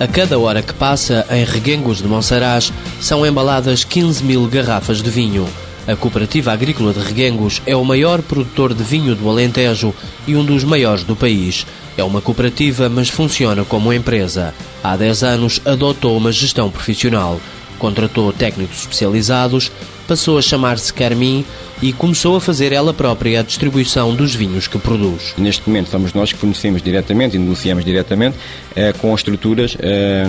A cada hora que passa, em Reguengos de Monsaraz, são embaladas 15 mil garrafas de vinho. A Cooperativa Agrícola de Reguengos é o maior produtor de vinho do Alentejo e um dos maiores do país. É uma cooperativa, mas funciona como empresa. Há 10 anos adotou uma gestão profissional. Contratou técnicos especializados, passou a chamar-se Carmin e começou a fazer ela própria a distribuição dos vinhos que produz. Neste momento somos nós que fornecemos diretamente e negociamos diretamente eh, com as estruturas eh,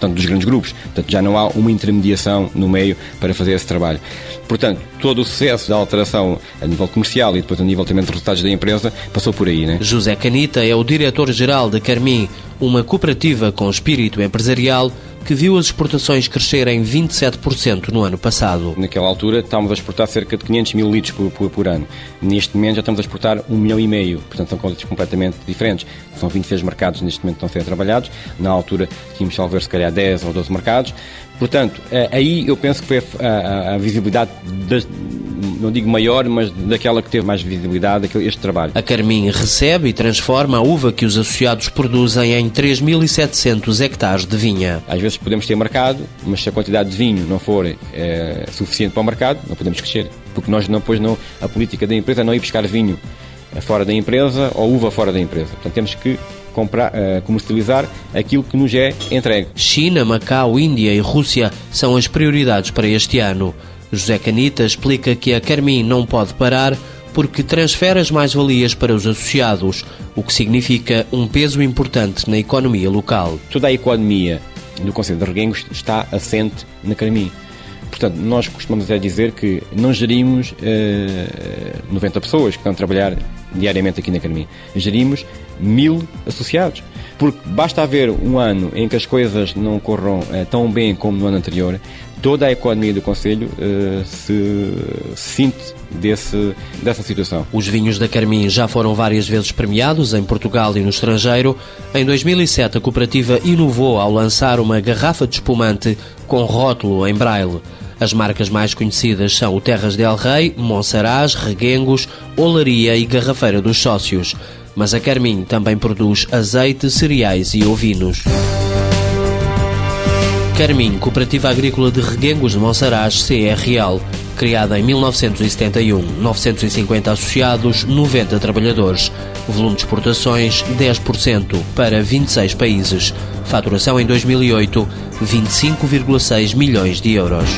tanto dos grandes grupos. Portanto, já não há uma intermediação no meio para fazer esse trabalho. Portanto, todo o sucesso da alteração a nível comercial e depois a nível também de resultados da empresa passou por aí. Né? José Canita é o diretor-geral da Carmin, uma cooperativa com espírito empresarial que viu as exportações crescerem 27% no ano passado. Naquela altura estávamos a exportar cerca de 500 mil litros por, por, por, ano. Neste momento já estamos a exportar 1 milhão e meio. Portanto, são contas completamente diferentes. São 26 mercados neste momento que estão a ser trabalhados. Na altura tínhamos, salver, se calhar, 10 ou 12 mercados. Portanto, eh, aí eu penso que foi a, a, a visibilidade das, não digo maior, mas daquela que teve mais visibilidade, este trabalho. A Carmin recebe e transforma a uva que os associados produzem em 3.700 hectares de vinha. Às vezes podemos ter mercado, mas se a quantidade de vinho não for é, suficiente para o mercado, não podemos crescer. Porque nós não, pois não, a política da empresa é não ir buscar vinho fora da empresa ou uva fora da empresa. Portanto, temos que comprar, uh, comercializar aquilo que nos é entregue. China, Macau, Índia e Rússia são as prioridades para este ano. José Canita explica que a Carmin não pode parar porque transfere as mais-valias para os associados, o que significa um peso importante na economia local. Toda a economia do Conselho de Reguengos está assente na Carmin. Portanto, nós costumamos dizer que não gerimos eh, 90 pessoas que estão a trabalhar diariamente aqui na Carmin. Gerimos mil associados. Porque basta haver um ano em que as coisas não corram uh, tão bem como no ano anterior, toda a economia do Conselho uh, se, sente desse, dessa situação. Os vinhos da Carmin já foram várias vezes premiados em Portugal e no estrangeiro. Em 2007, a cooperativa inovou ao lançar uma garrafa de espumante com rótulo em braille. As marcas mais conhecidas são o Terras del Rei, Monsaraz, Reguengos, Olaria e Garrafeira dos Sócios. Mas a Carmin também produz azeite, cereais e ovinos. Carmin, Cooperativa Agrícola de Reguengos de Monsaraz, CRL, criada em 1971, 950 associados, 90 trabalhadores. Volume de exportações 10% para 26 países. Faturação em 2008, 25,6 milhões de euros.